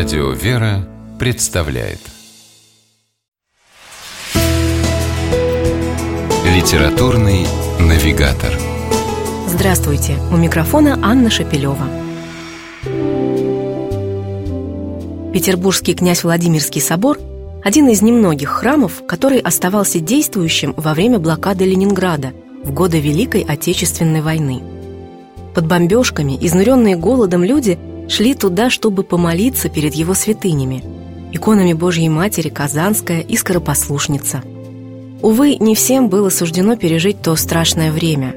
Радио «Вера» представляет Литературный навигатор Здравствуйте! У микрофона Анна Шапилева. Петербургский князь Владимирский собор – один из немногих храмов, который оставался действующим во время блокады Ленинграда в годы Великой Отечественной войны. Под бомбежками, изнуренные голодом люди – шли туда, чтобы помолиться перед его святынями, иконами Божьей Матери Казанская и Скоропослушница. Увы, не всем было суждено пережить то страшное время,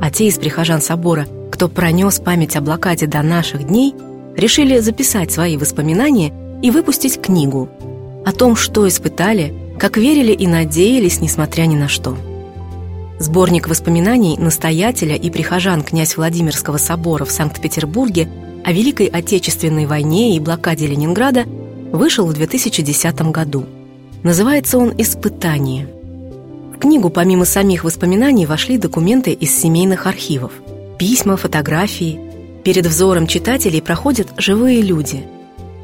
а те из прихожан собора, кто пронес память о блокаде до наших дней, решили записать свои воспоминания и выпустить книгу о том, что испытали, как верили и надеялись, несмотря ни на что. Сборник воспоминаний настоятеля и прихожан князь Владимирского собора в Санкт-Петербурге о Великой Отечественной войне и блокаде Ленинграда вышел в 2010 году. Называется он «Испытание». В книгу помимо самих воспоминаний вошли документы из семейных архивов, письма, фотографии. Перед взором читателей проходят живые люди.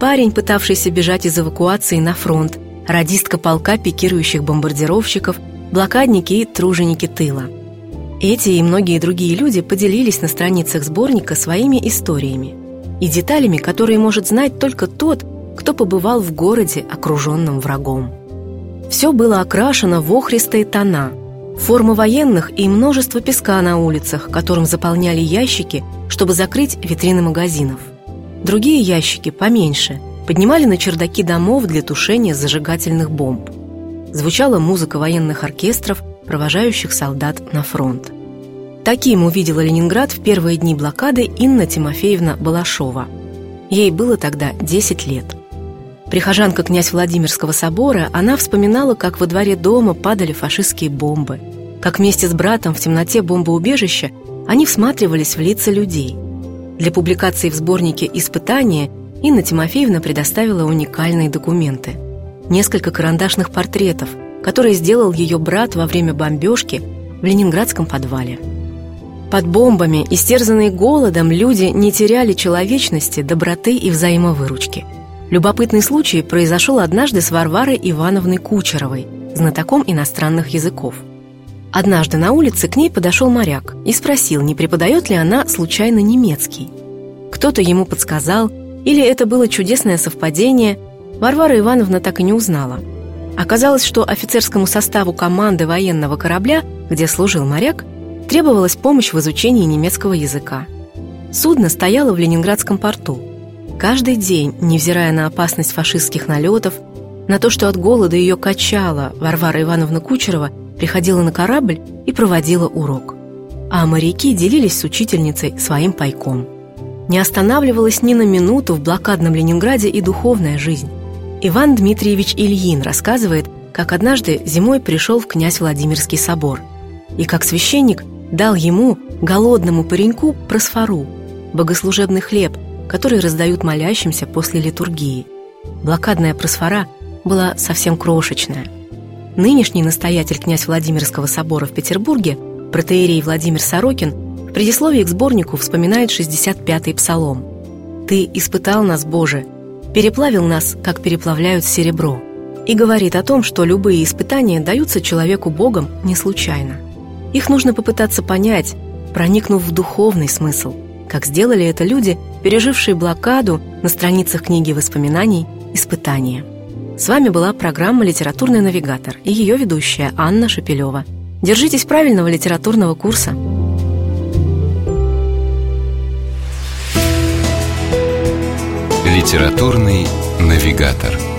Парень, пытавшийся бежать из эвакуации на фронт, радистка полка пикирующих бомбардировщиков, блокадники и труженики тыла. Эти и многие другие люди поделились на страницах сборника своими историями и деталями, которые может знать только тот, кто побывал в городе, окруженном врагом. Все было окрашено в охристые тона, формы военных и множество песка на улицах, которым заполняли ящики, чтобы закрыть витрины магазинов. Другие ящики, поменьше, поднимали на чердаки домов для тушения зажигательных бомб. Звучала музыка военных оркестров, провожающих солдат на фронт. Таким увидела Ленинград в первые дни блокады Инна Тимофеевна Балашова. Ей было тогда 10 лет. Прихожанка князь Владимирского собора, она вспоминала, как во дворе дома падали фашистские бомбы, как вместе с братом в темноте бомбоубежища они всматривались в лица людей. Для публикации в сборнике «Испытания» Инна Тимофеевна предоставила уникальные документы. Несколько карандашных портретов, которые сделал ее брат во время бомбежки в ленинградском подвале. Под бомбами, истерзанные голодом, люди не теряли человечности, доброты и взаимовыручки. Любопытный случай произошел однажды с Варварой Ивановной Кучеровой, знатоком иностранных языков. Однажды на улице к ней подошел моряк и спросил, не преподает ли она случайно немецкий. Кто-то ему подсказал, или это было чудесное совпадение, Варвара Ивановна так и не узнала. Оказалось, что офицерскому составу команды военного корабля, где служил моряк, требовалась помощь в изучении немецкого языка. Судно стояло в Ленинградском порту. Каждый день, невзирая на опасность фашистских налетов, на то, что от голода ее качала, Варвара Ивановна Кучерова приходила на корабль и проводила урок. А моряки делились с учительницей своим пайком. Не останавливалась ни на минуту в блокадном Ленинграде и духовная жизнь. Иван Дмитриевич Ильин рассказывает, как однажды зимой пришел в князь Владимирский собор и как священник дал ему, голодному пареньку, просфору, богослужебный хлеб, который раздают молящимся после литургии. Блокадная просфора была совсем крошечная. Нынешний настоятель князь Владимирского собора в Петербурге, протеерей Владимир Сорокин, в предисловии к сборнику вспоминает 65-й псалом. «Ты испытал нас, Боже, переплавил нас, как переплавляют серебро», и говорит о том, что любые испытания даются человеку Богом не случайно – их нужно попытаться понять, проникнув в духовный смысл, как сделали это люди, пережившие блокаду на страницах книги воспоминаний «Испытания». С вами была программа «Литературный навигатор» и ее ведущая Анна Шапилева. Держитесь правильного литературного курса. Литературный навигатор.